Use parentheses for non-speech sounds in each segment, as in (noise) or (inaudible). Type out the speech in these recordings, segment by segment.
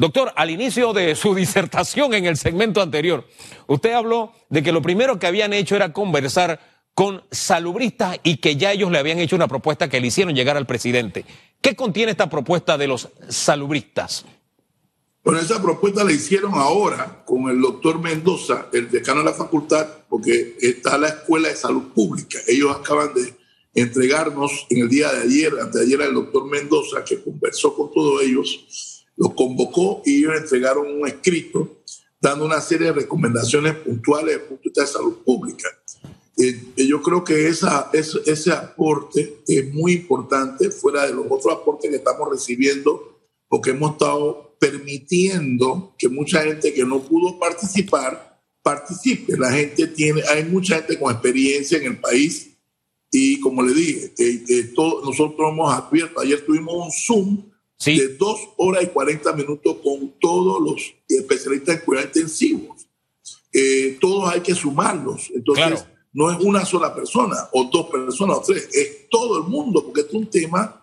Doctor, al inicio de su (laughs) disertación en el segmento anterior, usted habló de que lo primero que habían hecho era conversar con salubristas y que ya ellos le habían hecho una propuesta que le hicieron llegar al presidente. ¿Qué contiene esta propuesta de los salubristas? Bueno, esa propuesta la hicieron ahora con el doctor Mendoza, el decano de la facultad, porque está la Escuela de Salud Pública. Ellos acaban de entregarnos en el día de ayer, anteayer, el doctor Mendoza, que conversó con todos ellos, los convocó y ellos entregaron un escrito dando una serie de recomendaciones puntuales desde el punto de vista de salud pública. Eh, yo creo que esa, ese, ese aporte es muy importante, fuera de los otros aportes que estamos recibiendo, porque hemos estado permitiendo que mucha gente que no pudo participar participe. La gente tiene, hay mucha gente con experiencia en el país y como le dije, eh, eh, todo, nosotros hemos abierto, ayer tuvimos un Zoom de dos horas y 40 minutos con todos los especialistas en cuidados intensivos. Eh, todos hay que sumarlos. Entonces, no es una sola persona o dos personas o tres, es todo el mundo, porque es un tema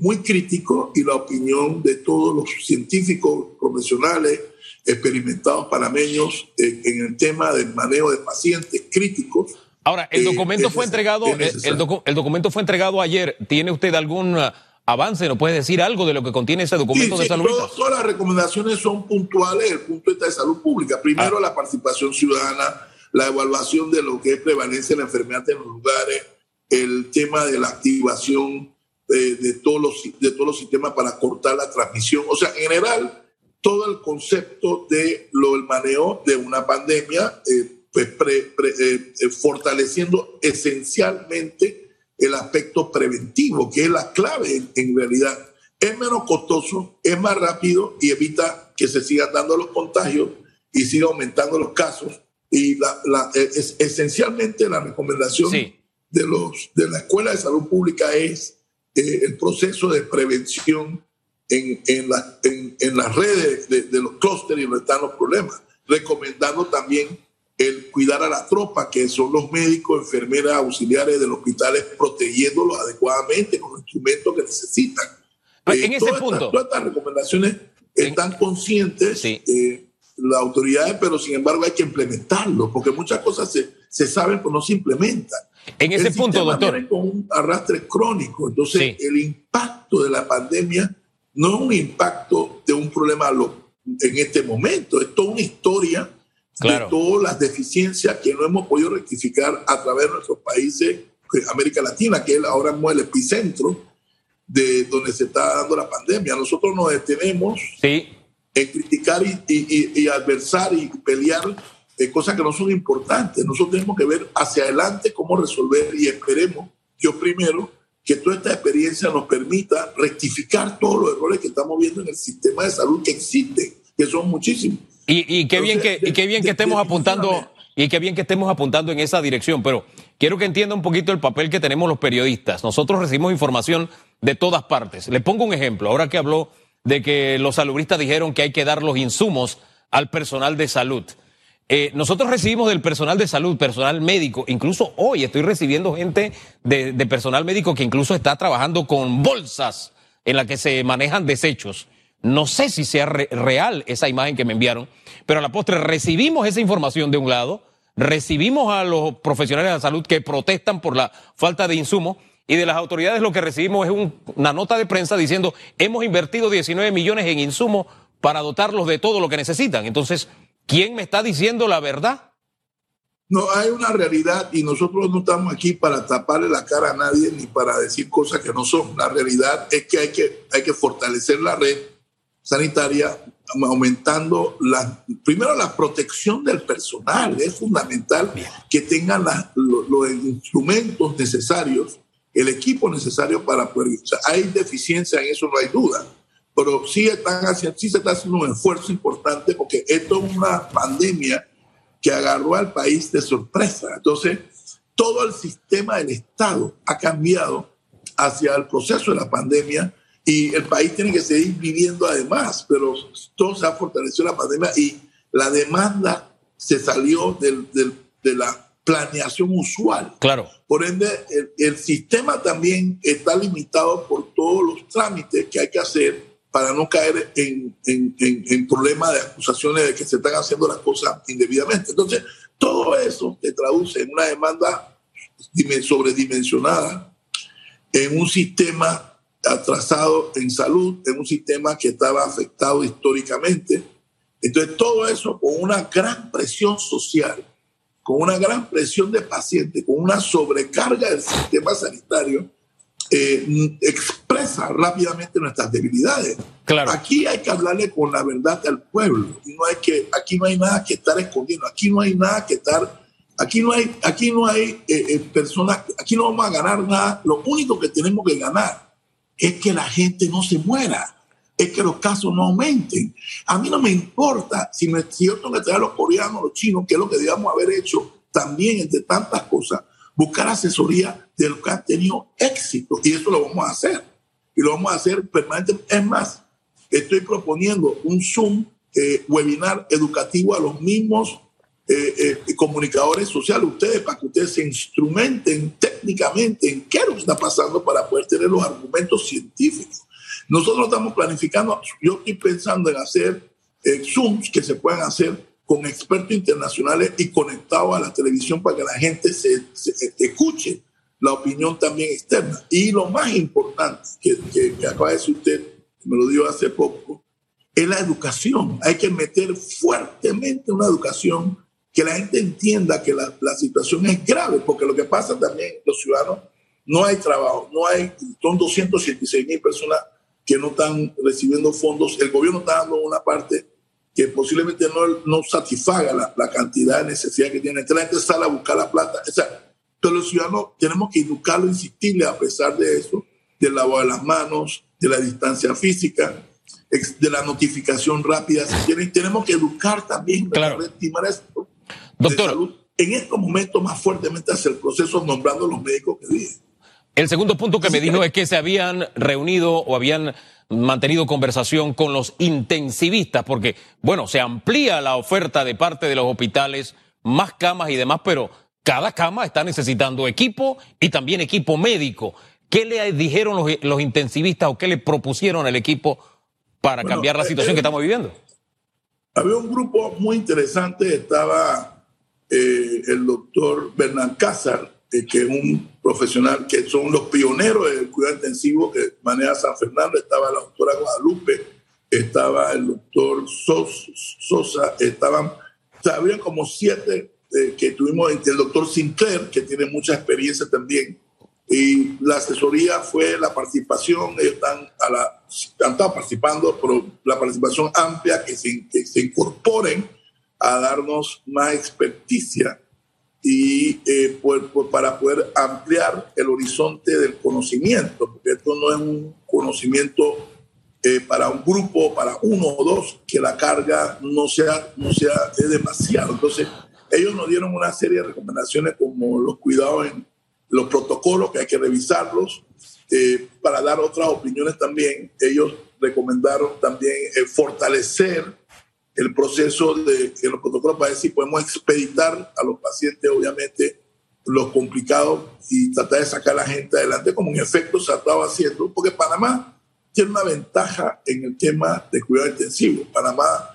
muy crítico y la opinión de todos los científicos profesionales experimentados panameños en el tema del manejo de pacientes críticos Ahora, el documento fue entregado, el, documento fue entregado ayer. ¿Tiene usted algún uh, avance? ¿No puede decir algo de lo que contiene ese documento de salud? todas las recomendaciones son puntuales desde el punto de vista de salud pública. Primero, ah. la participación ciudadana, la evaluación de lo que es prevalencia de la enfermedad en los lugares, el tema de la activación eh, de, todos los, de todos los sistemas para cortar la transmisión. O sea, en general, todo el concepto de lo del manejo de una pandemia. Eh, pues, eh, eh, fortaleciendo esencialmente el aspecto preventivo, que es la clave en, realidad. Es menos costoso, es más rápido y evita que se sigan dando los contagios y siga aumentando los casos. Y la, eh, es, esencialmente la recomendación de, los, de la Escuela de Salud Pública es el proceso de prevención en, en, la, en, las redes de, de los clústeres y donde están los problemas, recomendando también el cuidar a la tropa, que son los médicos, enfermeras, auxiliares de los hospitales, protegiéndolos adecuadamente con los instrumentos que necesitan. En eh, ese punto. todas estas recomendaciones están conscientes eh, las autoridades, pero sin embargo hay que implementarlo, porque muchas cosas se, se saben, pero no se implementan. En ese punto, doctor. con un arrastre crónico. Entonces, el impacto de la pandemia no es un impacto de un problema en este momento, es toda una historia de todas las deficiencias que no hemos podido rectificar a través de nuestros países, América Latina, que es ahora mismo el epicentro de donde se está dando la pandemia. Nosotros nos detenemos en criticar y, adversar y pelear eh, cosas que no son importantes. Nosotros tenemos que ver hacia adelante cómo resolver y esperemos, yo primero, que toda esta experiencia nos permita rectificar todos los errores que estamos viendo en el sistema de salud que existen, que son muchísimos. Y, qué bien que, qué bien que estemos apuntando, y qué bien que estemos apuntando en esa dirección, pero quiero que entienda un poquito el papel que tenemos los periodistas. Nosotros recibimos información de todas partes. Le pongo un ejemplo, ahora que habló de que los salubristas dijeron que hay que dar los insumos al personal de salud. Eh, nosotros recibimos del personal de salud, personal médico, incluso hoy estoy recibiendo gente de, de personal médico que incluso está trabajando con bolsas en las que se manejan desechos. No sé si sea real esa imagen que me enviaron, pero a la postre recibimos esa información de un lado, recibimos a los profesionales de la salud que protestan por la falta de insumos y de las autoridades lo que recibimos es una nota de prensa diciendo hemos invertido 19 millones en insumos para dotarlos de todo lo que necesitan. Entonces, ¿quién me está diciendo la verdad? No, hay una realidad y nosotros no estamos aquí para taparle la cara a nadie ni para decir cosas que no son. La realidad es que hay que, hay que fortalecer la red sanitaria, aumentando la, primero la protección del personal. Es fundamental que tengan los, instrumentos necesarios, el equipo necesario para poder. hay deficiencia en eso, no hay duda. Pero sí, están haciendo, sí se está haciendo un esfuerzo importante porque esto es una pandemia que agarró al país de sorpresa. Entonces, todo el sistema del Estado ha cambiado hacia el proceso de la pandemia y el país tiene que seguir viviendo además, pero todo se ha fortalecido la pandemia y la demanda se salió del, de la planeación usual. Claro. Por ende, el, el, sistema también está limitado por todos los trámites que hay que hacer para no caer en, en, en, problemas de acusaciones de que se están haciendo las cosas indebidamente. Entonces, todo eso se traduce en una demanda sobredimensionada, en un sistema atrasado en salud, en un sistema que estaba afectado históricamente. Entonces, todo eso con una gran presión social, con una gran presión de pacientes, con una sobrecarga del sistema sanitario, eh, expresa rápidamente nuestras debilidades. Claro. Aquí hay que hablarle con la verdad al pueblo. Y no hay que, aquí no hay nada que estar escondiendo. Aquí no hay nada que estar. Aquí no hay, aquí no hay eh, eh, personas. Aquí no vamos a ganar nada. Lo único que tenemos que ganar es que la gente no se muera. Es que los casos no aumenten. A mí no me importa si, me, si yo tengo que traer a los coreanos, los chinos, que es lo que debíamos haber hecho también entre tantas cosas buscar asesoría de los que han tenido éxito. Y eso lo vamos a hacer. Y lo vamos a hacer permanentemente. Es más, estoy proponiendo un Zoom eh, webinar educativo a los mismos eh, eh, comunicadores sociales, ustedes, para que ustedes se instrumenten técnicamente en qué es lo que está pasando para poder tener los argumentos científicos. Nosotros estamos planificando, yo estoy pensando en hacer Zooms que se puedan hacer con expertos internacionales y conectados a la televisión para que la gente se, escuche la opinión también externa. Y lo más importante que, que, acaba de decir usted, me lo dio hace poco, es la educación. Hay que meter fuertemente una educación que la gente entienda que la, la, situación es grave, porque lo que pasa también, los ciudadanos, no hay trabajo, no hay, son 276 mil personas que no están recibiendo fondos, el gobierno está dando una parte que posiblemente no, no satisfaga la, la, cantidad de necesidad que tiene. Entonces la gente sale a buscar la plata. O sea, los ciudadanos tenemos que educarlo, insistirle a pesar de eso, del lavado de las manos, de la distancia física, de la notificación rápida. Si tenemos que educar también claro. estimar esto. Doctor. salud. En estos momentos más fuertemente hacia el proceso nombrando los médicos que dije. El segundo punto que me dijo es que se habían reunido o habían mantenido conversación con los intensivistas, porque, bueno, se amplía la oferta de parte de los hospitales, más camas y demás, pero cada cama está necesitando equipo y también equipo médico. ¿Qué le dijeron los, intensivistas o qué le propusieron al equipo para cambiar la eh, situación que eh, estamos viviendo? Había un grupo muy interesante, estaba eh, el doctor Bernal Cázar, que es un profesional, que son los pioneros del cuidado intensivo que maneja San Fernando, estaba la doctora Guadalupe, estaba el doctor Sosa, estaban, había como siete eh, que tuvimos, el doctor Sinclair, que tiene mucha experiencia también, y la asesoría fue la participación, ellos están, a la, han estado participando, pero la participación amplia, que se, que se incorporen a darnos más experticia y eh, para poder ampliar el horizonte del conocimiento, porque esto no es un conocimiento eh, para un grupo, para uno o dos, que la carga no sea, no sea es demasiado. Entonces, ellos nos dieron una serie de recomendaciones como los cuidados en los protocolos, que hay que revisarlos, eh, para dar otras opiniones también. Ellos recomendaron también fortalecer el proceso de que los protocolos para decir podemos expeditar a los pacientes, obviamente, los complicados y tratar de sacar a la gente adelante, como en efecto se ha estado haciendo, porque Panamá tiene una ventaja en el tema de cuidado intensivo. Panamá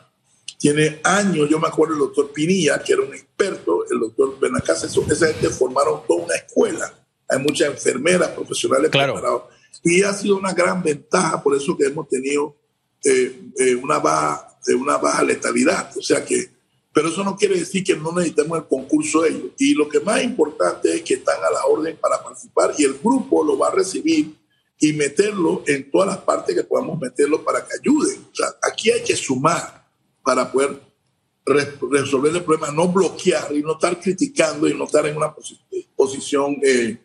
tiene años, yo me acuerdo del doctor Pinilla, que era un experto, el doctor Benacasa, esa gente formaron toda una escuela. Hay muchas enfermeras profesionales claro. preparadas. Y ha sido una gran ventaja, por eso que hemos tenido eh, eh, una baja de una baja letalidad. O sea que, pero eso no quiere decir que no necesitemos el concurso de ellos. Y lo que más importante es que están a la orden para participar y el grupo lo va a recibir y meterlo en todas las partes que podamos meterlo para que ayuden. O sea, aquí hay que sumar para poder resolver el problema, no bloquear y no estar criticando y no estar en una posición eh,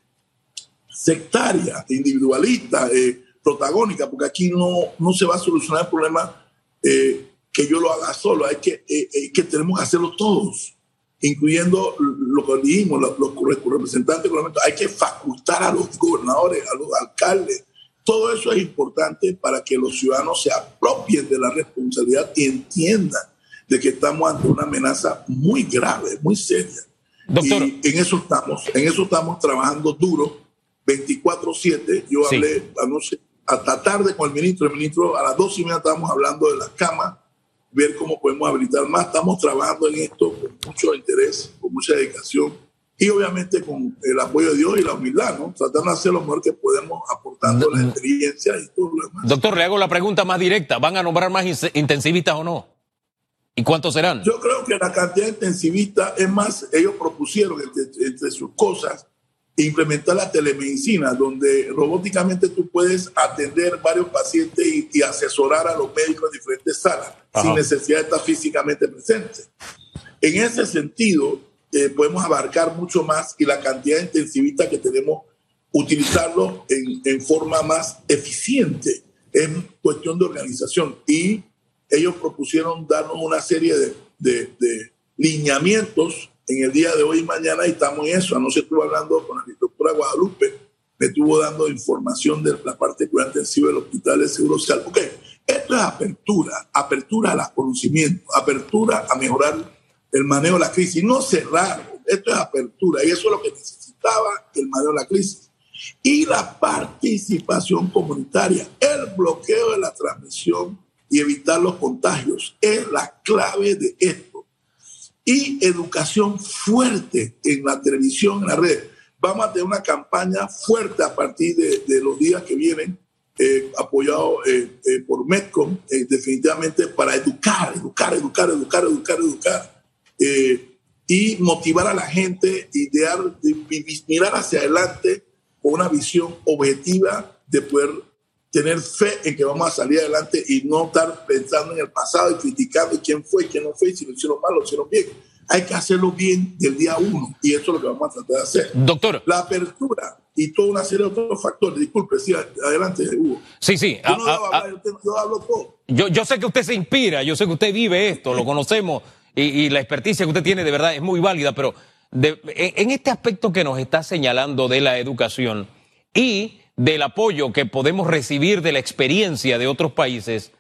sectaria, individualista, eh, protagónica, porque aquí no, no se va a solucionar el problema eh, que yo lo haga solo, hay que, eh, eh, que tenemos que hacerlo todos, incluyendo lo que dijimos, los, los representantes hay que facultar a los gobernadores, a los alcaldes. Todo eso es importante para que los ciudadanos se apropien de la responsabilidad y entiendan de que estamos ante una amenaza muy grave, muy seria. Doctor. Y en eso estamos, en eso estamos trabajando duro, 24/7. Yo hablé anoche hasta tarde con el ministro. El ministro a las dos y media estábamos hablando de las camas, ver cómo podemos habilitar más. Estamos trabajando en esto con mucho interés, con mucha dedicación y obviamente con el apoyo de Dios y la humildad, ¿no? Tratando de hacer lo mejor que podemos aportando la experiencia y todo lo demás. Doctor, le hago la pregunta más directa. ¿Van a nombrar más intensivistas o no? ¿Y cuántos serán? Yo creo que la cantidad de intensivistas, es más, ellos propusieron entre, sus cosas implementar la telemedicina, donde robóticamente tú puedes atender varios pacientes y, asesorar a los médicos en diferentes salas, sin necesidad de estar físicamente presente. En ese sentido, eh, podemos abarcar mucho más y la cantidad de intensivistas que tenemos, utilizarlo en, en forma más eficiente. Es cuestión de organización. Y ellos propusieron darnos una serie de, de, lineamientos en el día de hoy y mañana y estamos en eso. Anoche estuve hablando con la doctora Guadalupe, me estuvo dando información de la parte cuidado intensiva del hospital de Seguro Social. Ok, esto es apertura, apertura al conocimiento, apertura a mejorar el manejo de la crisis, no cerrar, esto es apertura y eso es lo que necesitaba el manejo de la crisis. Y la participación comunitaria, el bloqueo de la transmisión y evitar los contagios. Es la clave de esto. Y educación fuerte en la televisión, en la red. Vamos a tener una campaña fuerte a partir de, los días que vienen, eh, apoyado eh, eh, por Metcom, definitivamente para educar, educar, educar, educar, educar, educar. y motivar a la gente, idear, mirar hacia adelante con una visión objetiva de poder tener fe en que vamos a salir adelante y no estar pensando en el pasado y criticando quién fue, quién no fue, si lo hicieron mal, lo hicieron bien. Hay que hacerlo bien del día uno y eso es lo que vamos a tratar de hacer. Doctor. La apertura y toda una serie de otros factores. Disculpe, sí, adelante, Hugo. Sí, sí. Yo, no ah, ah, yo, hablo todo. Yo, yo sé que usted se inspira, yo sé que usted vive esto, lo conocemos y, la experticia que usted tiene de verdad es muy válida, pero en este aspecto que nos está señalando de la educación y del apoyo que podemos recibir de la experiencia de otros países,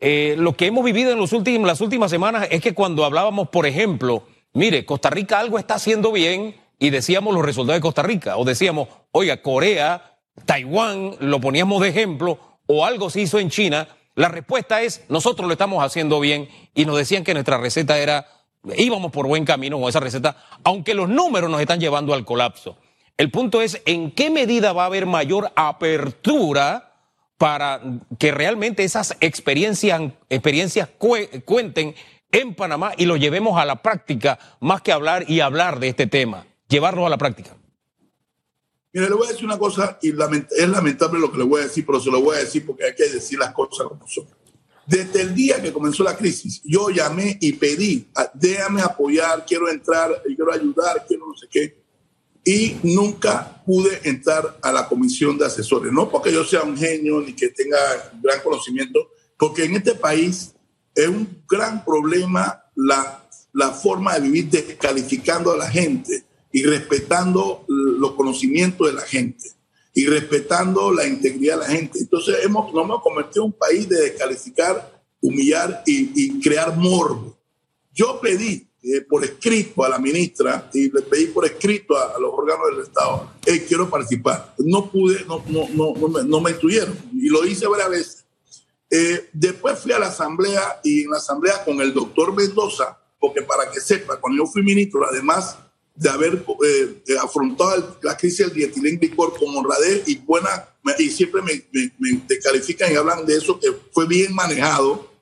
eh, lo que hemos vivido en los últimos, las últimas semanas es que cuando hablábamos, por ejemplo, mire, Costa Rica algo está haciendo bien y decíamos los resultados de Costa Rica, o decíamos, oiga, Corea, Taiwán, lo poníamos de ejemplo, o algo se hizo en China, la respuesta es, nosotros lo estamos haciendo bien y nos decían que nuestra receta era, íbamos por buen camino con esa receta, aunque los números nos están llevando al colapso. El punto es en qué medida va a haber mayor apertura para que realmente esas experiencias, cuenten en Panamá y lo llevemos a la práctica, más que hablar y hablar de este tema, llevarlo a la práctica. Mire, le voy a decir una cosa y es lamentable lo que le voy a decir, pero se lo voy a decir porque hay que decir las cosas como son. Desde el día que comenzó la crisis, yo llamé y pedí, déjame apoyar, quiero entrar, quiero ayudar, quiero no sé qué y nunca pude entrar a la comisión de asesores. No porque yo sea un genio ni que tenga gran conocimiento, porque en este país es un gran problema la, la forma de vivir descalificando a la gente y respetando los conocimientos de la gente y respetando la integridad de la gente. Entonces hemos, nos hemos convertido en un país de descalificar, humillar y, y crear morbo. Yo pedí eh, por escrito a la ministra y le pedí por escrito a, los órganos del Estado, hey, quiero participar. No pude, no, no, no, no, me, no me y lo hice varias veces. Eh, después fui a la asamblea y en la asamblea con el doctor Mendoza, porque para que sepa, cuando yo fui ministro, además de haber eh, afrontado la crisis del dietilenglicor con honradez y buena, y siempre me, me, me descalifican y hablan de eso, que fue bien manejado,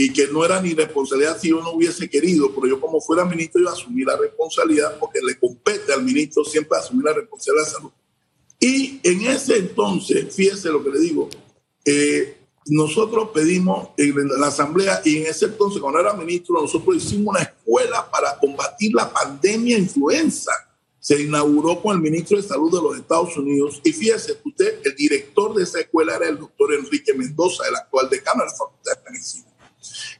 y que no era ni responsabilidad si yo no hubiese querido, pero yo como fuera ministro iba a asumir la responsabilidad porque le compete al ministro siempre asumir la responsabilidad de salud. Y en ese entonces, fíjese lo que le digo, eh, nosotros pedimos en la asamblea y en ese entonces cuando era ministro nosotros hicimos una escuela para combatir la pandemia influenza. Se inauguró con el ministro de Salud de los Estados Unidos y fíjese usted, el director de esa escuela era el doctor Enrique Mendoza, el actual decano de la Facultad de Medicina.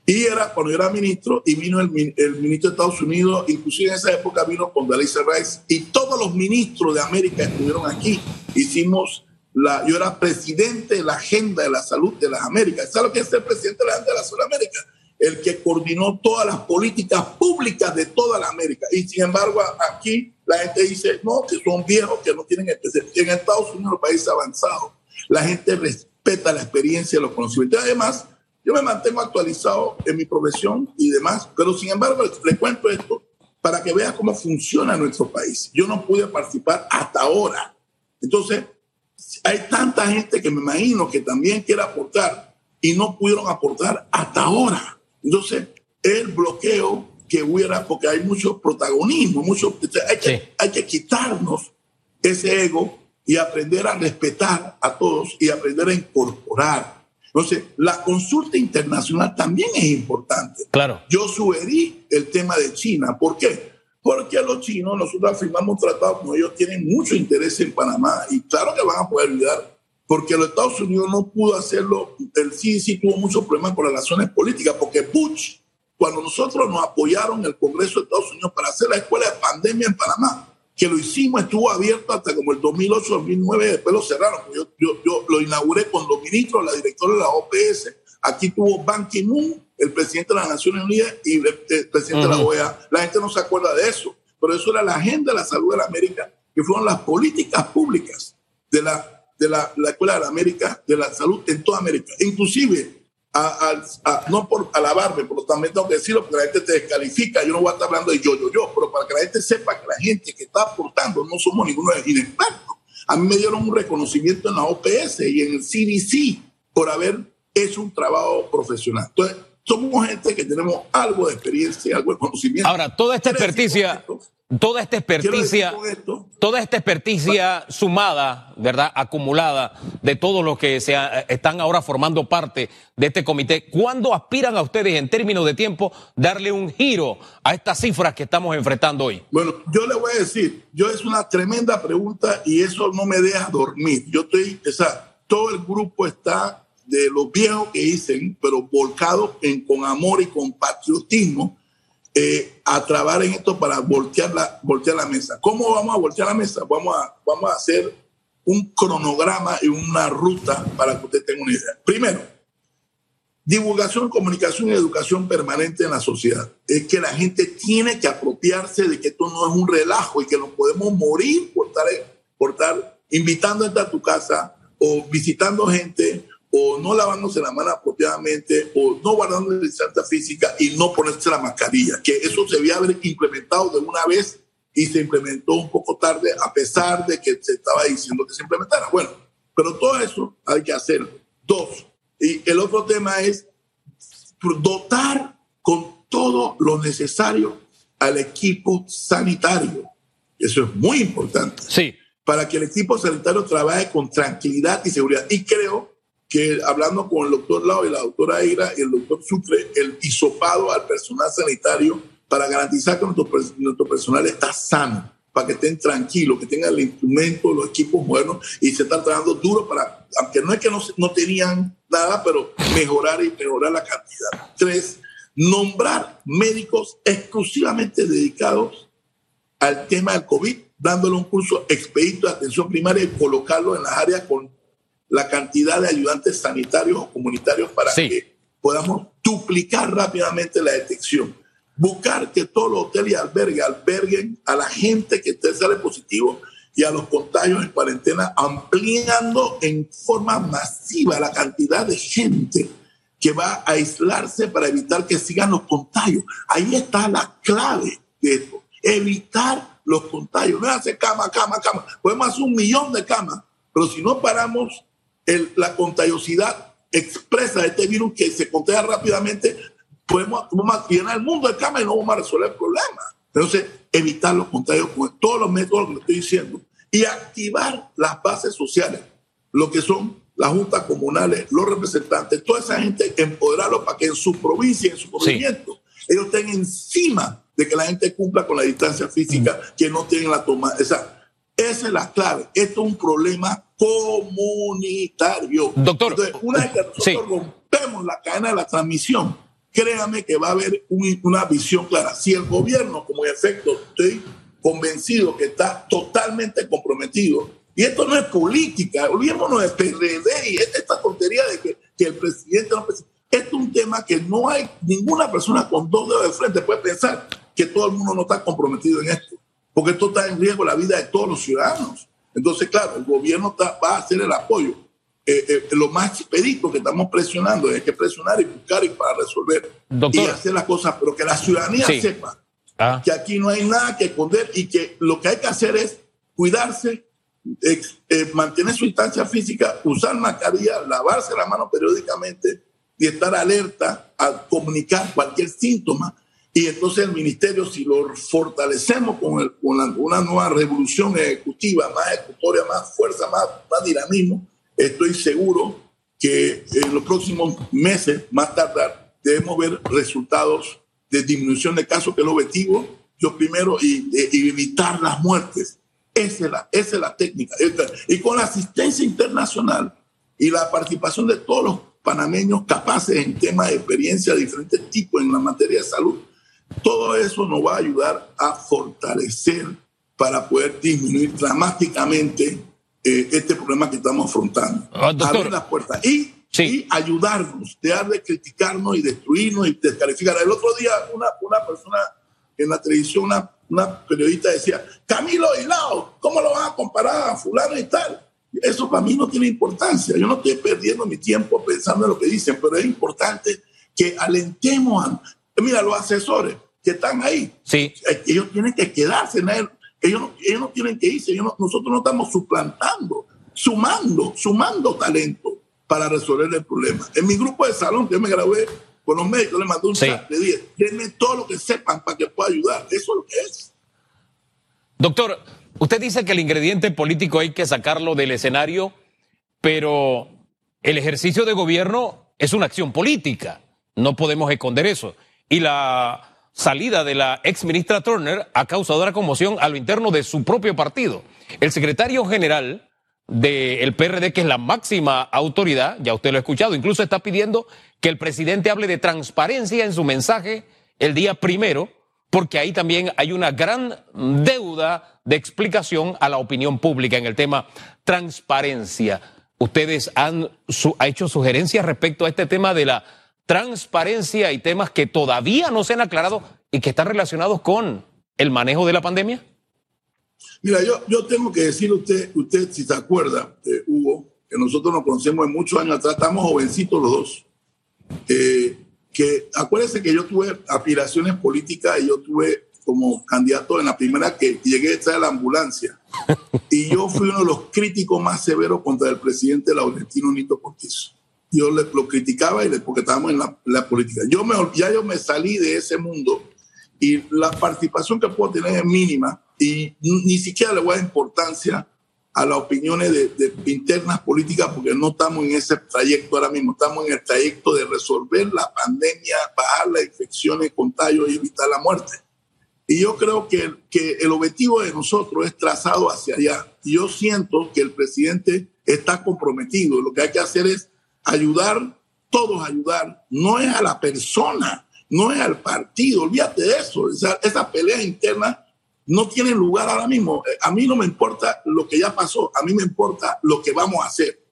Y era cuando yo era ministro y vino el, ministro de Estados Unidos, inclusive en esa época vino con Dalisa Rice y todos los ministros de América estuvieron aquí. Hicimos la, yo era presidente de la Agenda de la Salud de las Américas. ¿Sabes lo que es ser presidente de la Agenda de la Salud de América? El que coordinó todas las políticas públicas de toda la América. Y sin embargo, aquí la gente dice, no, que son viejos, que no tienen especialidad. En Estados Unidos, los países avanzados, la gente respeta la experiencia, los conocimientos. Además, yo me mantengo actualizado en mi profesión y demás, pero sin embargo, le cuento esto para que vea cómo funciona nuestro país. Yo no pude participar hasta ahora. Entonces, hay tanta gente que me imagino que también quiere aportar y no pudieron aportar hasta ahora. Entonces, el bloqueo que hubiera, porque hay mucho protagonismo, mucho, hay, que, hay que quitarnos ese ego y aprender a respetar a todos y aprender a incorporar. Entonces, la consulta internacional también es importante. Claro. Yo sugerí el tema de China. ¿Por qué? Porque los chinos, nosotros firmamos tratados como ellos tienen mucho interés en Panamá y claro que van a poder ayudar, porque los Estados Unidos no pudo hacerlo. El sí tuvo muchos problemas por las razones políticas, porque Bush, cuando nosotros nos apoyaron en el Congreso de Estados Unidos para hacer la escuela de pandemia en Panamá, que lo hicimos, estuvo abierto hasta como el 2008, 2009, después lo cerraron. Yo, yo, yo lo inauguré con los ministros, la directora de la OPS. Aquí tuvo Ban Ki-moon, el presidente de las Naciones Unidas y el, presidente de la OEA. La gente no se acuerda de eso, pero eso era la agenda de la salud de la América, que fueron las políticas públicas de la, de la, la Escuela de la América, de la salud en toda América. Inclusive no por alabarme, pero también tengo que decirlo porque la gente te descalifica. Yo no voy a estar hablando de yo, yo, yo, pero para que la gente sepa que la gente que está aportando no somos ninguno de inexpertos. A mí me dieron un reconocimiento en la OPS y en el CDC por haber hecho un trabajo profesional. Entonces, somos gente que tenemos algo de experiencia, algo de conocimiento. Ahora, toda esta experticia toda esta experticia, toda esta experticia sumada, ¿verdad? Acumulada de todos los que se están ahora formando parte de este comité, ¿cuándo aspiran a ustedes en términos de tiempo darle un giro a estas cifras que estamos enfrentando hoy? Bueno, yo le voy a decir, yo es una tremenda pregunta y eso no me deja dormir. Yo estoy, o sea, todo el grupo está de los viejos que dicen, pero volcado en, con amor y con patriotismo eh, a trabajar en esto para voltear la, voltear la mesa. ¿Cómo vamos a voltear la mesa? Vamos a, vamos a hacer un cronograma y una ruta para que usted tenga una idea. Primero, divulgación, comunicación y educación permanente en la sociedad. Es que la gente tiene que apropiarse de que esto no es un relajo y que no podemos morir por estar, por estar invitando a tu casa o visitando gente o no lavándose la mano apropiadamente, o no guardando la distancia física y no ponerse la mascarilla, que eso se debía haber implementado de una vez y se implementó un poco tarde, a pesar de que se estaba diciendo que se implementara. Bueno, pero todo eso hay que hacer. Dos. Y el otro tema es dotar con todo lo necesario al equipo sanitario. Eso es muy importante. Sí. Para que el equipo sanitario trabaje con tranquilidad y seguridad. Y creo que hablando con el doctor Lau y la doctora Eira y el doctor Sucre, el hisopado al personal sanitario para garantizar que nuestro, nuestro personal está sano, para que estén tranquilos, que tengan el instrumento, los equipos buenos y se están trabajando duro para, aunque no es que no, no tenían nada, pero mejorar y mejorar la cantidad. Tres, nombrar médicos exclusivamente dedicados al tema del COVID, dándole un curso expedito de atención primaria y colocarlo en las áreas con la cantidad de ayudantes sanitarios o comunitarios para que podamos duplicar rápidamente la detección. Buscar que todos los hoteles y albergues alberguen a la gente que sale positivo y a los contagios en cuarentena, ampliando en forma masiva la cantidad de gente que va a aislarse para evitar que sigan los contagios. Ahí está la clave de esto, evitar los contagios. No hacer cama, cama, cama. Podemos hacer un millón de camas, pero si no paramos la contagiosidad expresa de este virus que se contagia rápidamente, podemos, llenar el mundo de cama y no vamos a resolver el problema. Entonces, evitar los contagios con todos los métodos que le estoy diciendo y activar las bases sociales, lo que son las juntas comunales, los representantes, toda esa gente, empoderarlos para que en su provincia, en su movimiento, ellos estén encima de que la gente cumpla con la distancia física, que no tienen la toma. Esa, esa es la clave. Esto es un problema comunitario. Doctor. una vez que nosotros rompemos la cadena de la transmisión, créame que va a haber una visión clara. Si el gobierno, como en efecto estoy convencido que está totalmente comprometido, y esto no es política, olvidémonos de PRD y esta tontería de que, que el presidente no Esto es un tema que no hay ninguna persona con dos dedos de frente puede pensar que todo el mundo no está comprometido en esto, porque esto está en riesgo la vida de todos los ciudadanos. Entonces, claro, el gobierno va a hacer el apoyo. eh, eh, lo más expedito que estamos presionando es que presionar y buscar y para resolver y hacer las cosas, pero que la ciudadanía sepa ah. que aquí no hay nada que esconder y que lo que hay que hacer es cuidarse, eh, mantener su instancia física, usar mascarilla, lavarse la mano periódicamente y estar alerta a comunicar cualquier síntoma. Y entonces el ministerio, si lo fortalecemos con, el, con una nueva revolución ejecutiva, más ejecutoria, más fuerza, más, más dinamismo, estoy seguro que en los próximos meses, más tardar, debemos ver resultados de disminución de casos, que es el objetivo, yo primero, y, y evitar las muertes. Esa es, la, esa es la técnica. Y con la asistencia internacional y la participación de todos los panameños capaces en temas de experiencia de diferentes tipos en la materia de salud, todo eso nos va a ayudar a fortalecer para poder disminuir dramáticamente eh, este problema que estamos afrontando. Ah, Abrir las puertas y, y, ayudarnos, dejar de criticarnos y destruirnos y descalificar. El otro día una, una persona en la televisión, una, una periodista decía, Camilo Hilao, ¿cómo lo van a comparar a fulano y tal? Eso para mí no tiene importancia. Yo no estoy perdiendo mi tiempo pensando en lo que dicen, pero es importante que alentemos a... Mira, los asesores que están ahí, sí. ellos tienen que quedarse en él. Ellos no, ellos no tienen que irse. nosotros no estamos suplantando, sumando, sumando talento para resolver el problema. En mi grupo de salón, que yo me gradué con los médicos, le mandé un chat, le dije, denme todo lo que sepan para que pueda ayudar. Eso es lo que es. Doctor, usted dice que el ingrediente político hay que sacarlo del escenario, pero el ejercicio de gobierno es una acción política. No podemos esconder eso. Y la salida de la ex ministra Turner ha causado una conmoción a lo interno de su propio partido. El secretario general del PRD, que es la máxima autoridad, ya usted lo ha escuchado, incluso está pidiendo que el presidente hable de transparencia en su mensaje el día primero, porque ahí también hay una gran deuda de explicación a la opinión pública en el tema transparencia. Ustedes han ha hecho sugerencias respecto a este tema de la transparencia y temas que todavía no se han aclarado y que están relacionados con el manejo de la pandemia? Mira, yo, yo tengo que decirle a usted, usted si se acuerda, eh, Hugo, que nosotros nos conocemos en muchos años atrás, estamos jovencitos los dos. Eh, que acuérdese que yo tuve aspiraciones políticas y yo tuve como candidato en la primera que llegué a estar en la ambulancia. (laughs) Y yo fui uno de los críticos más severos contra el presidente Laurentino Nito Cortizo yo le, lo criticaba y le, porque estábamos en la, política. Yo me, ya yo me salí de ese mundo y la participación que puedo tener es mínima y ni siquiera le voy a dar importancia a las opiniones de, internas políticas porque no estamos en ese trayecto ahora mismo, estamos en el trayecto de resolver la pandemia, bajar las infecciones, contagios y evitar la muerte. Y yo creo que, que el objetivo de nosotros es trazado hacia allá. Yo siento que el presidente está comprometido. Lo que hay que hacer es ayudar, todos ayudar, no es a la persona, no es al partido, olvídate de eso, esa, esa pelea interna no tiene lugar ahora mismo. Eh, a mí no me importa lo que ya pasó, a mí me importa lo que vamos a hacer.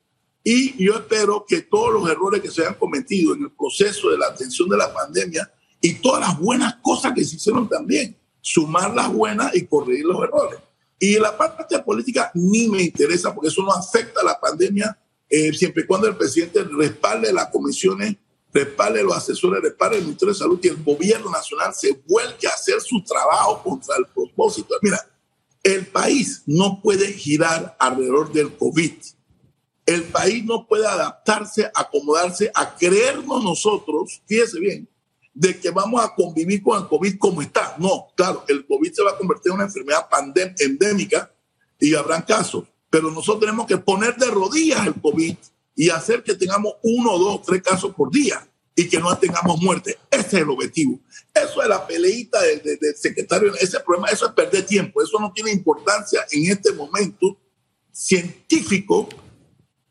Y yo espero que todos los errores que se han cometido en el proceso de la atención de la pandemia y todas las buenas cosas que se hicieron también, sumar las buenas y corregir los errores. Y la parte política ni me interesa porque eso no afecta a la pandemia eh, siempre y cuando el presidente respalde las comisiones, respalde los asesores, respalde el Ministerio de Salud y el gobierno nacional se vuelque a hacer su trabajo contra el propósito. Mira, el país no puede girar alrededor del COVID. El país no puede adaptarse, acomodarse, a creernos nosotros, fíjese bien, de que vamos a convivir con el COVID como está. No, claro, el COVID se va a convertir en una enfermedad endémica y habrán casos pero nosotros tenemos que poner de rodillas el COVID y hacer que tengamos uno, dos, tres casos por día y que no tengamos muerte. Ese es el objetivo. Eso es la peleita del, secretario. Ese problema, eso es perder tiempo. Eso no tiene importancia en este momento científico,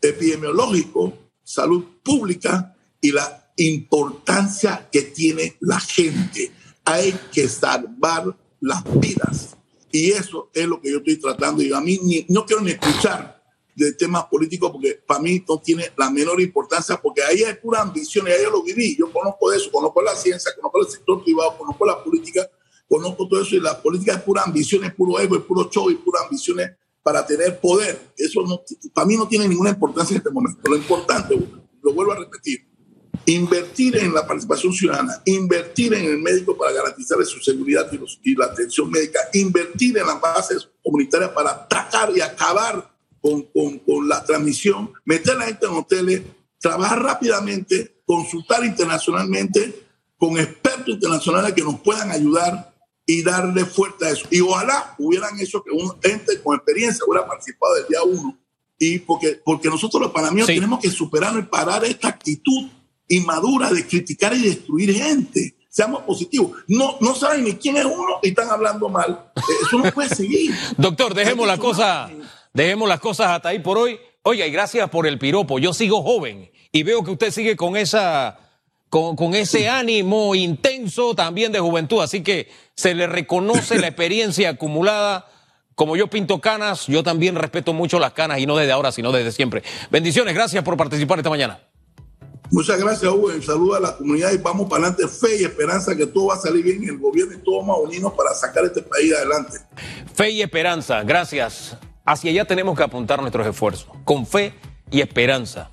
epidemiológico, salud pública y la importancia que tiene la gente. Hay que salvar las vidas. Y eso es lo que yo estoy tratando. Y a mí no quiero ni escuchar de temas políticos porque para mí no tiene la menor importancia porque ahí hay pura ambición y ahí yo lo viví. Yo conozco eso, conozco la ciencia, conozco el sector privado, conozco la política, conozco todo eso y la política es pura ambición, es puro ego, es puro show y pura ambición para tener poder. Eso no, para mí no tiene ninguna importancia en este momento. Lo importante, lo vuelvo a repetir, invertir en la participación ciudadana, invertir en el médico para garantizarle su seguridad y, la atención médica, invertir en las bases comunitarias para atacar y acabar con, con, con la transmisión, meter a la gente en hoteles, trabajar rápidamente, consultar internacionalmente con expertos internacionales que nos puedan ayudar y darle fuerza a eso. Y ojalá hubieran hecho que un ente con experiencia hubiera participado del día uno. Y porque, porque nosotros los panameños tenemos que superar y parar esta actitud inmadura de criticar y destruir gente. Seamos positivos. No, no saben ni quién es uno y están hablando mal. Eh, eso no puede seguir. (laughs) Doctor, dejemos las cosas, dejemos las cosas hasta ahí por hoy. Oiga, y gracias por el piropo. Yo sigo joven y veo que usted sigue con esa con, ese ánimo intenso también de juventud. Así que se le reconoce la (laughs) experiencia acumulada. Como yo pinto canas, yo también respeto mucho las canas y no desde ahora, sino desde siempre. Bendiciones, gracias por participar esta mañana. Muchas gracias, Hugo. Saludos a la comunidad y vamos para adelante. Fe y esperanza que todo va a salir bien. El gobierno y todos vamos a para sacar este país adelante. Fe y esperanza, gracias. Hacia allá tenemos que apuntar nuestros esfuerzos, con fe y esperanza.